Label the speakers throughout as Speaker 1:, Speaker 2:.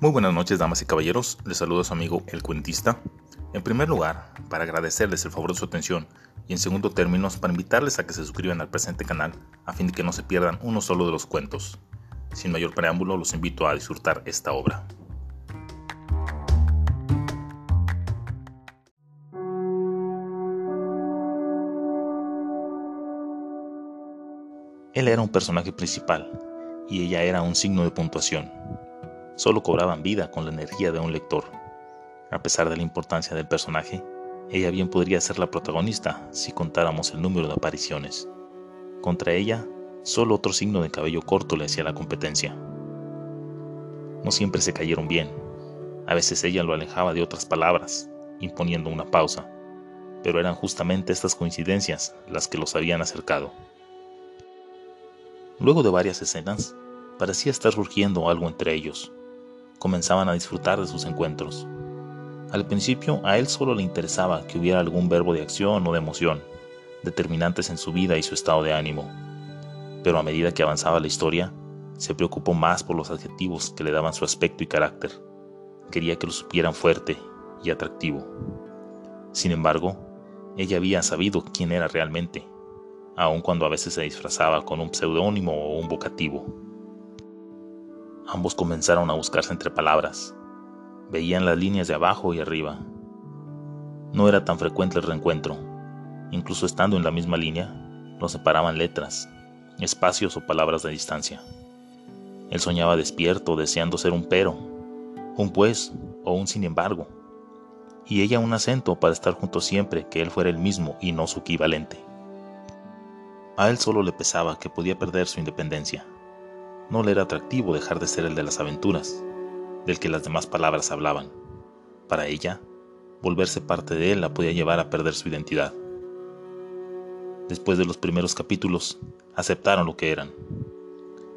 Speaker 1: Muy buenas noches, damas y caballeros. Les saludo a su amigo El Cuentista. En primer lugar, para agradecerles el favor de su atención y en segundo término, para invitarles a que se suscriban al presente canal a fin de que no se pierdan uno solo de los cuentos. Sin mayor preámbulo, los invito a disfrutar esta obra. Él era un personaje principal y ella era un signo de puntuación. Solo cobraban vida con la energía de un lector. A pesar de la importancia del personaje, ella bien podría ser la protagonista si contáramos el número de apariciones. Contra ella, solo otro signo de cabello corto le hacía la competencia. No siempre se cayeron bien. A veces ella lo alejaba de otras palabras, imponiendo una pausa, pero eran justamente estas coincidencias las que los habían acercado. Luego de varias escenas, parecía estar surgiendo algo entre ellos. Comenzaban a disfrutar de sus encuentros. Al principio a él solo le interesaba que hubiera algún verbo de acción o de emoción, determinantes en su vida y su estado de ánimo. Pero a medida que avanzaba la historia, se preocupó más por los adjetivos que le daban su aspecto y carácter. Quería que lo supieran fuerte y atractivo. Sin embargo, ella había sabido quién era realmente aun cuando a veces se disfrazaba con un pseudónimo o un vocativo. Ambos comenzaron a buscarse entre palabras. Veían las líneas de abajo y arriba. No era tan frecuente el reencuentro. Incluso estando en la misma línea, los separaban letras, espacios o palabras de distancia. Él soñaba despierto, deseando ser un pero, un pues o un sin embargo, y ella un acento para estar junto siempre que él fuera el mismo y no su equivalente. A él solo le pesaba que podía perder su independencia. No le era atractivo dejar de ser el de las aventuras, del que las demás palabras hablaban. Para ella, volverse parte de él la podía llevar a perder su identidad. Después de los primeros capítulos, aceptaron lo que eran.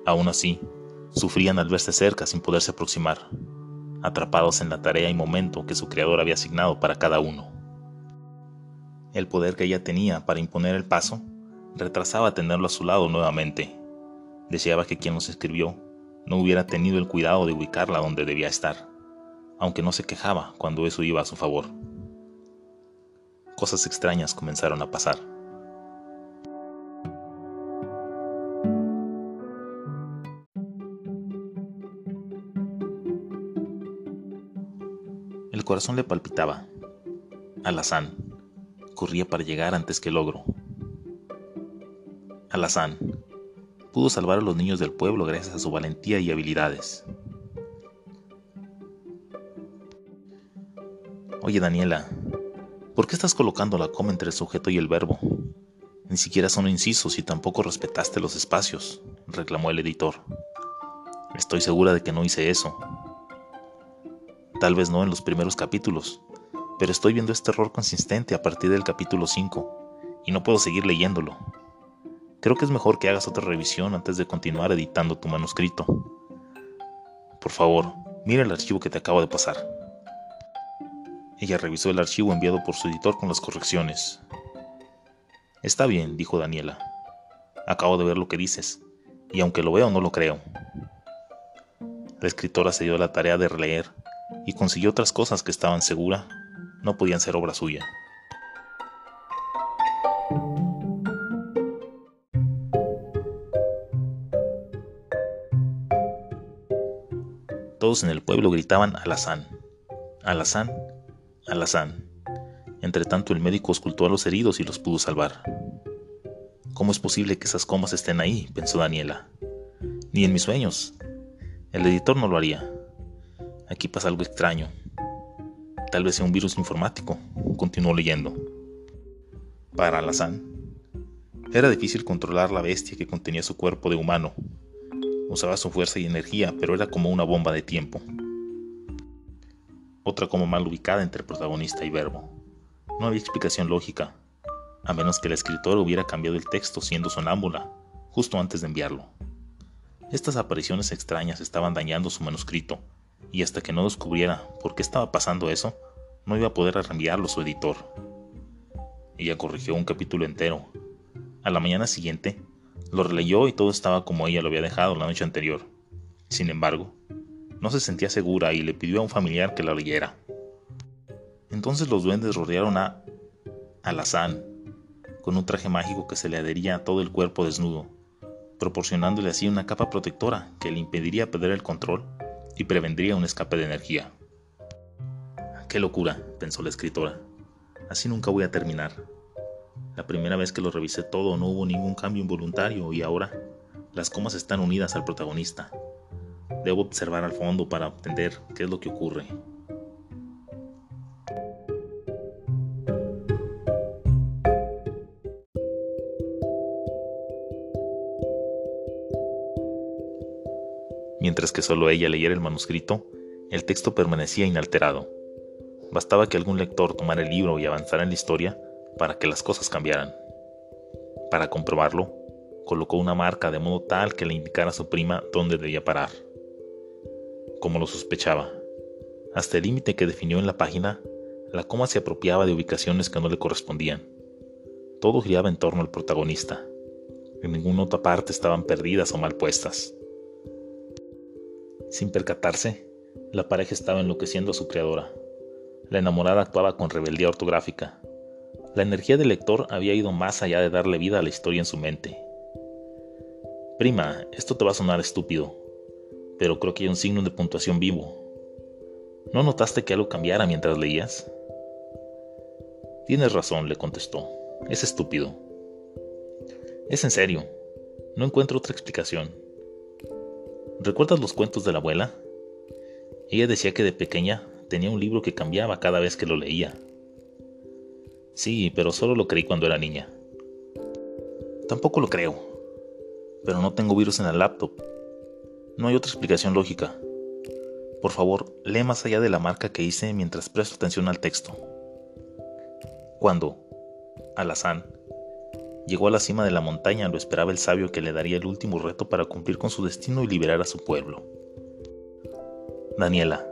Speaker 1: Aún así, sufrían al verse cerca sin poderse aproximar, atrapados en la tarea y momento que su creador había asignado para cada uno. El poder que ella tenía para imponer el paso retrasaba tenerlo a su lado nuevamente. Deseaba que quien los escribió no hubiera tenido el cuidado de ubicarla donde debía estar, aunque no se quejaba cuando eso iba a su favor. Cosas extrañas comenzaron a pasar. El corazón le palpitaba. Alazán corría para llegar antes que el ogro. Alazán pudo salvar a los niños del pueblo gracias a su valentía y habilidades. Oye Daniela, ¿por qué estás colocando la coma entre el sujeto y el verbo? Ni siquiera son incisos y tampoco respetaste los espacios, reclamó el editor. Estoy segura de que no hice eso. Tal vez no en los primeros capítulos, pero estoy viendo este error consistente a partir del capítulo 5 y no puedo seguir leyéndolo. Creo que es mejor que hagas otra revisión antes de continuar editando tu manuscrito. Por favor, mira el archivo que te acabo de pasar. Ella revisó el archivo enviado por su editor con las correcciones. Está bien, dijo Daniela. Acabo de ver lo que dices, y aunque lo veo no lo creo. La escritora se dio la tarea de releer y consiguió otras cosas que estaban segura no podían ser obra suya. En el pueblo gritaban Alazán, Alazán, Alazán. Entre tanto el médico ocultó a los heridos y los pudo salvar. ¿Cómo es posible que esas comas estén ahí? pensó Daniela. Ni en mis sueños. El editor no lo haría. Aquí pasa algo extraño. Tal vez sea un virus informático, continuó leyendo. Para Alazán, era difícil controlar la bestia que contenía su cuerpo de humano Usaba su fuerza y energía, pero era como una bomba de tiempo. Otra como mal ubicada entre protagonista y verbo. No había explicación lógica, a menos que el escritor hubiera cambiado el texto siendo sonámbula, justo antes de enviarlo. Estas apariciones extrañas estaban dañando su manuscrito, y hasta que no descubriera por qué estaba pasando eso, no iba a poder reenviarlo su editor. Ella corrigió un capítulo entero. A la mañana siguiente, lo releyó y todo estaba como ella lo había dejado la noche anterior. Sin embargo, No se sentía segura y le pidió a un familiar que la leyera. Entonces los duendes rodearon a Alazán con un traje mágico que se le adhería a todo el cuerpo desnudo, proporcionándole así una capa protectora que le impediría perder el control y prevendría un escape de energía. Qué locura, pensó la escritora. Así nunca voy a terminar. La primera vez que lo revisé todo no hubo ningún cambio involuntario y ahora las comas están unidas al protagonista. Debo observar al fondo para entender qué es lo que ocurre. Mientras que solo ella leyera el manuscrito, el texto permanecía inalterado. Bastaba que algún lector tomara el libro y avanzara en la historia para que las cosas cambiaran. Para comprobarlo, colocó una marca de modo tal que le indicara a su prima dónde debía parar. Como lo sospechaba, hasta el límite que definió en la página, la coma se apropiaba de ubicaciones que no le correspondían. Todo giraba en torno al protagonista. En ninguna otra parte estaban perdidas o mal puestas. Sin percatarse, la pareja estaba enloqueciendo a su creadora. La enamorada actuaba con rebeldía ortográfica. La energía del lector había ido más allá de darle vida a la historia en su mente. Prima, esto te va a sonar estúpido, pero creo que hay un signo de puntuación vivo. ¿No notaste que algo cambiara mientras leías? Tienes razón, le contestó. Es estúpido. Es en serio. No encuentro otra explicación. ¿Recuerdas los cuentos de la abuela? Ella decía que de pequeña tenía un libro que cambiaba cada vez que lo leía. Sí, pero solo lo creí cuando era niña. Tampoco lo creo. Pero no tengo virus en el laptop. No hay otra explicación lógica. Por favor, lee más allá de la marca que hice mientras presto atención al texto. Cuando, Alazán, Llegó a la cima de la montaña, lo esperaba el sabio que le daría el último reto para cumplir con su destino y liberar a su pueblo. Daniela,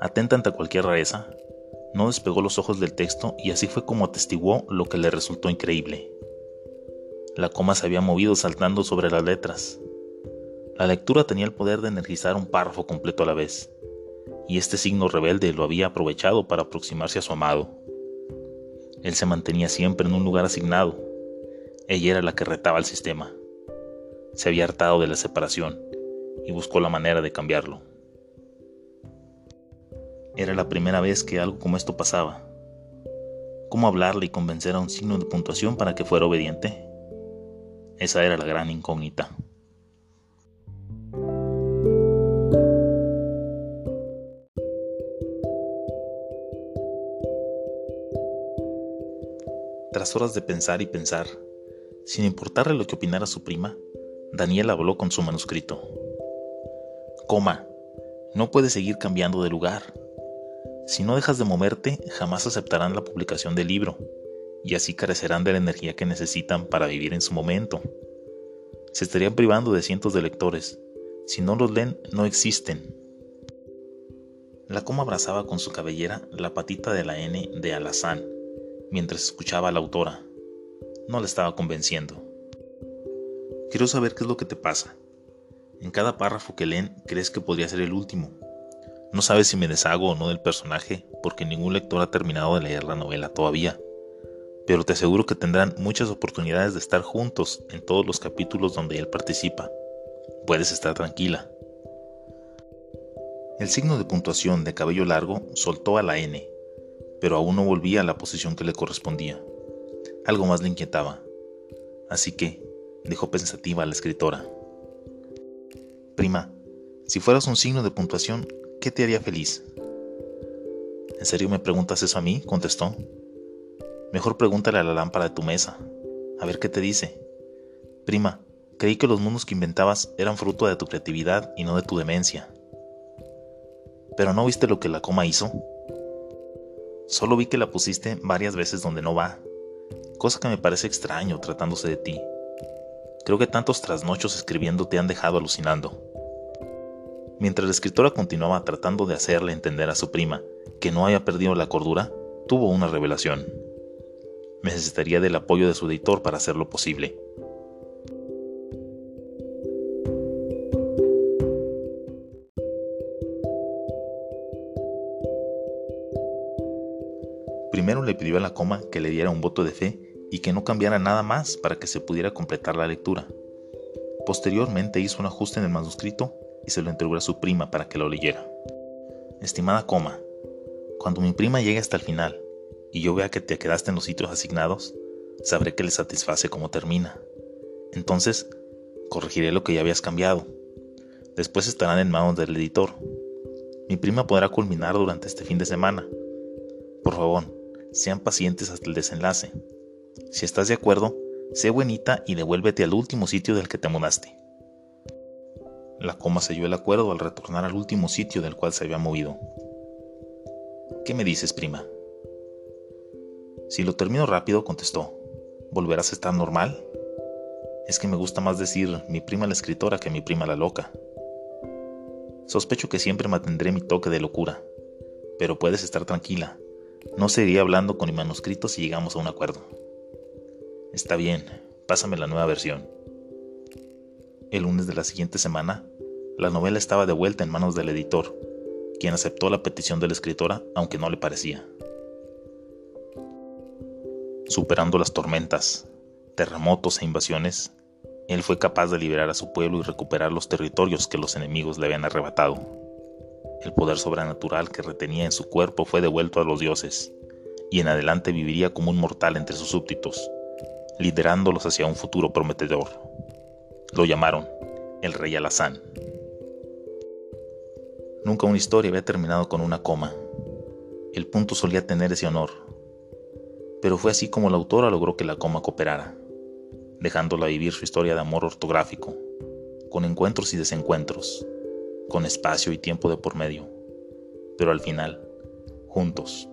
Speaker 1: atenta ante cualquier rareza, no despegó los ojos del texto y así fue como atestiguó lo que le resultó increíble. La coma se había movido saltando sobre las letras. La lectura tenía el poder de energizar un párrafo completo a la vez, y este signo rebelde lo había aprovechado para aproximarse a su amado. Él se mantenía siempre en un lugar asignado, ella era la que retaba al sistema. Se había hartado de la separación y buscó la manera de cambiarlo. Era la primera vez que algo como esto pasaba. ¿Cómo hablarle y convencer a un signo de puntuación para que fuera obediente? Esa era la gran incógnita. Tras horas de pensar y pensar, sin importarle lo que opinara su prima, Daniel habló con su manuscrito. Coma, no puedes seguir cambiando de lugar. Si no dejas de moverte, jamás aceptarán la publicación del libro, y así carecerán de la energía que necesitan para vivir en su momento. Se estarían privando de cientos de lectores. Si no los leen, no existen. La coma abrazaba con su cabellera la patita de la N de Alazán, mientras escuchaba a la autora no le estaba convenciendo. Quiero saber qué es lo que te pasa. En cada párrafo que leen crees que podría ser el último. No sabes si me deshago o no del personaje porque ningún lector ha terminado de leer la novela todavía. Pero te aseguro que tendrán muchas oportunidades de estar juntos en todos los capítulos donde él participa. Puedes estar tranquila. El signo de puntuación de cabello largo soltó a la N, pero aún no volvía a la posición que le correspondía. Algo más le inquietaba. Así que, dijo pensativa a la escritora. Prima, si fueras un signo de puntuación, ¿qué te haría feliz? ¿En serio me preguntas eso a mí? contestó. Mejor pregúntale a la lámpara de tu mesa, a ver qué te dice. Prima, creí que los mundos que inventabas eran fruto de tu creatividad y no de tu demencia. ¿Pero no viste lo que la coma hizo? Solo vi que la pusiste varias veces donde no va, cosa que me parece extraño tratándose de ti. Creo que tantos trasnochos escribiendo te han dejado alucinando. Mientras la escritora continuaba tratando de hacerle entender a su prima que no haya perdido la cordura, tuvo una revelación. Necesitaría del apoyo de su editor para hacerlo posible. Primero le pidió a la coma que le diera un voto de fe y que no cambiara nada más para que se pudiera completar la lectura. Posteriormente hizo un ajuste en el manuscrito y se lo entregó a su prima para que lo leyera. Estimada coma, cuando mi prima llegue hasta el final y yo vea que te quedaste en los sitios asignados, sabré que le satisface cómo termina. Entonces, corregiré lo que ya habías cambiado. Después estarán en manos del editor. Mi prima podrá culminar durante este fin de semana. Por favor, sean pacientes hasta el desenlace. Si estás de acuerdo, sé buenita y devuélvete al último sitio del que te mudaste. La coma selló el acuerdo al retornar al último sitio del cual se había movido. ¿Qué me dices, prima? Si lo termino rápido, contestó, ¿volverás a estar normal? Es que me gusta más decir mi prima la escritora que mi prima la loca. Sospecho que siempre mantendré mi toque de locura, pero puedes estar tranquila. No seguiré hablando con mi manuscrito si llegamos a un acuerdo. Está bien, pásame la nueva versión. El lunes de la siguiente semana, la novela estaba de vuelta en manos del editor, quien aceptó la petición de la escritora aunque no le parecía. Superando las tormentas, terremotos e invasiones, él fue capaz de liberar a su pueblo y recuperar los territorios que los enemigos le habían arrebatado. El poder sobrenatural que retenía en su cuerpo fue devuelto a los dioses, y en adelante viviría como un mortal entre sus súbditos, liderándolos hacia un futuro prometedor. Lo llamaron el rey Alazán. Nunca una historia había terminado con una coma. El punto solía tener ese honor. Pero fue así como la autora logró que la coma cooperara, dejándola vivir su historia de amor ortográfico, con encuentros y desencuentros, con espacio y tiempo de por medio, pero al final, juntos.